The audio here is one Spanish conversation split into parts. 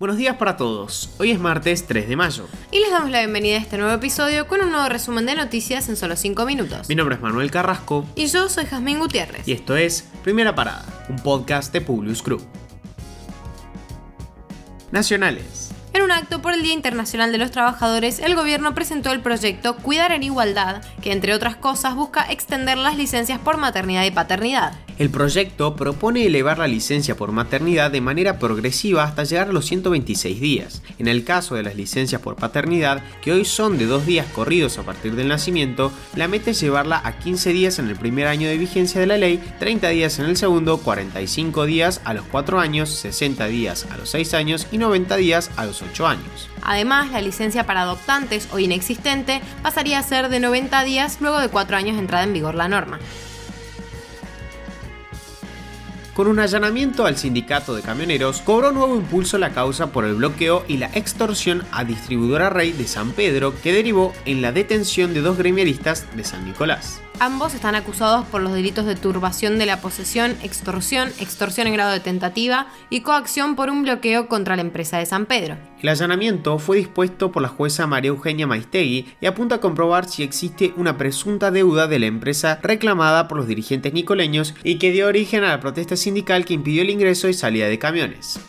Buenos días para todos. Hoy es martes 3 de mayo. Y les damos la bienvenida a este nuevo episodio con un nuevo resumen de noticias en solo 5 minutos. Mi nombre es Manuel Carrasco. Y yo soy Jazmín Gutiérrez. Y esto es Primera Parada, un podcast de Publius Crew. Nacionales. En un acto por el Día Internacional de los Trabajadores, el gobierno presentó el proyecto Cuidar en Igualdad, que entre otras cosas busca extender las licencias por maternidad y paternidad. El proyecto propone elevar la licencia por maternidad de manera progresiva hasta llegar a los 126 días. En el caso de las licencias por paternidad, que hoy son de dos días corridos a partir del nacimiento, la meta es llevarla a 15 días en el primer año de vigencia de la ley, 30 días en el segundo, 45 días a los 4 años, 60 días a los 6 años y 90 días a los 8 años. Además, la licencia para adoptantes, hoy inexistente, pasaría a ser de 90 días luego de 4 años de entrada en vigor la norma. Con un allanamiento al sindicato de camioneros, cobró nuevo impulso la causa por el bloqueo y la extorsión a distribuidora Rey de San Pedro, que derivó en la detención de dos gremialistas de San Nicolás. Ambos están acusados por los delitos de turbación de la posesión, extorsión, extorsión en grado de tentativa y coacción por un bloqueo contra la empresa de San Pedro. El allanamiento fue dispuesto por la jueza María Eugenia Maistegui y apunta a comprobar si existe una presunta deuda de la empresa reclamada por los dirigentes nicoleños y que dio origen a la protesta sindical que impidió el ingreso y salida de camiones.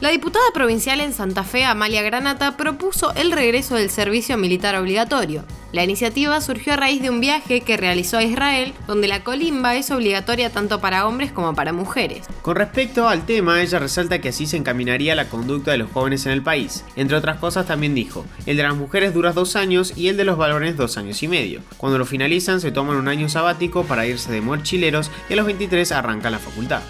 La diputada provincial en Santa Fe, Amalia Granata, propuso el regreso del servicio militar obligatorio. La iniciativa surgió a raíz de un viaje que realizó a Israel, donde la colimba es obligatoria tanto para hombres como para mujeres. Con respecto al tema, ella resalta que así se encaminaría la conducta de los jóvenes en el país. Entre otras cosas también dijo, el de las mujeres dura dos años y el de los varones dos años y medio. Cuando lo finalizan se toman un año sabático para irse de mochileros y a los 23 arrancan la facultad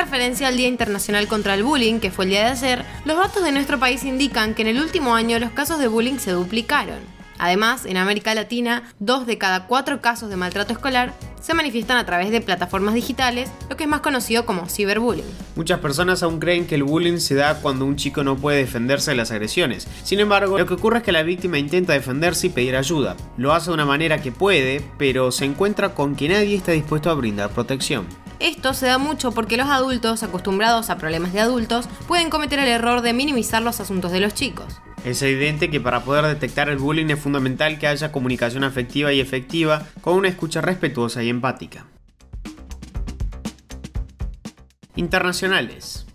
referencia al Día Internacional contra el Bullying, que fue el día de ayer, los datos de nuestro país indican que en el último año los casos de bullying se duplicaron. Además, en América Latina, dos de cada cuatro casos de maltrato escolar se manifiestan a través de plataformas digitales, lo que es más conocido como ciberbullying. Muchas personas aún creen que el bullying se da cuando un chico no puede defenderse de las agresiones. Sin embargo, lo que ocurre es que la víctima intenta defenderse y pedir ayuda. Lo hace de una manera que puede, pero se encuentra con que nadie está dispuesto a brindar protección. Esto se da mucho porque los adultos, acostumbrados a problemas de adultos, pueden cometer el error de minimizar los asuntos de los chicos. Es evidente que para poder detectar el bullying es fundamental que haya comunicación afectiva y efectiva con una escucha respetuosa y empática. Internacionales.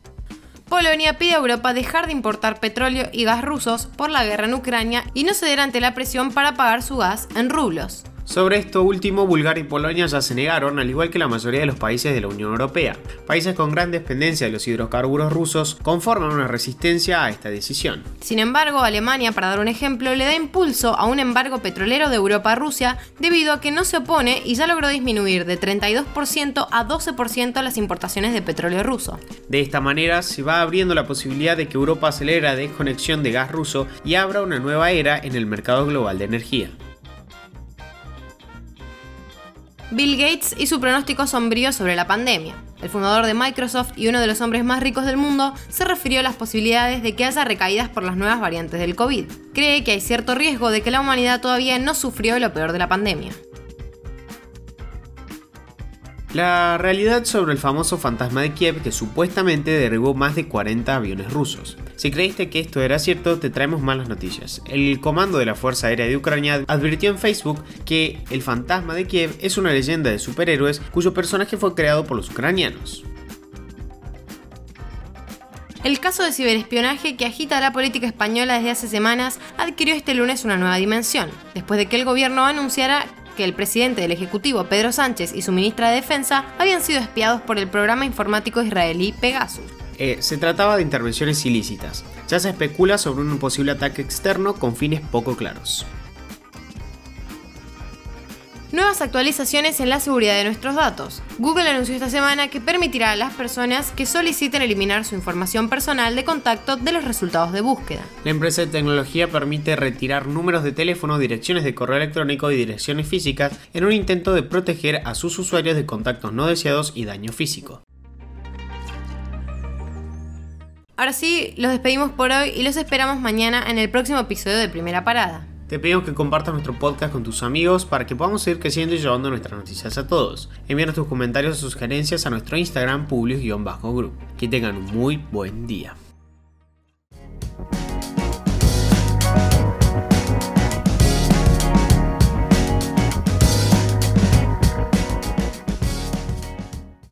Polonia pide a Europa dejar de importar petróleo y gas rusos por la guerra en Ucrania y no ceder ante la presión para pagar su gas en rublos. Sobre esto último, Bulgaria y Polonia ya se negaron, al igual que la mayoría de los países de la Unión Europea. Países con gran dependencia de los hidrocarburos rusos conforman una resistencia a esta decisión. Sin embargo, Alemania, para dar un ejemplo, le da impulso a un embargo petrolero de Europa a Rusia debido a que no se opone y ya logró disminuir de 32% a 12% las importaciones de petróleo ruso. De esta manera se va abriendo la posibilidad de que Europa acelere la desconexión de gas ruso y abra una nueva era en el mercado global de energía. Bill Gates y su pronóstico sombrío sobre la pandemia. El fundador de Microsoft y uno de los hombres más ricos del mundo se refirió a las posibilidades de que haya recaídas por las nuevas variantes del COVID. Cree que hay cierto riesgo de que la humanidad todavía no sufrió lo peor de la pandemia. La realidad sobre el famoso fantasma de Kiev que supuestamente derribó más de 40 aviones rusos. Si creíste que esto era cierto, te traemos malas noticias. El comando de la Fuerza Aérea de Ucrania advirtió en Facebook que el fantasma de Kiev es una leyenda de superhéroes cuyo personaje fue creado por los ucranianos. El caso de ciberespionaje que agita la política española desde hace semanas adquirió este lunes una nueva dimensión, después de que el gobierno anunciara que el presidente del Ejecutivo, Pedro Sánchez, y su ministra de Defensa habían sido espiados por el programa informático israelí Pegasus. Eh, se trataba de intervenciones ilícitas. Ya se especula sobre un posible ataque externo con fines poco claros. Nuevas actualizaciones en la seguridad de nuestros datos. Google anunció esta semana que permitirá a las personas que soliciten eliminar su información personal de contacto de los resultados de búsqueda. La empresa de tecnología permite retirar números de teléfono, direcciones de correo electrónico y direcciones físicas en un intento de proteger a sus usuarios de contactos no deseados y daño físico. Ahora sí, los despedimos por hoy y los esperamos mañana en el próximo episodio de Primera Parada. Te pedimos que compartas nuestro podcast con tus amigos para que podamos seguir creciendo y llevando nuestras noticias a todos. Envíanos tus comentarios o sugerencias a nuestro Instagram publius-group. Que tengan un muy buen día.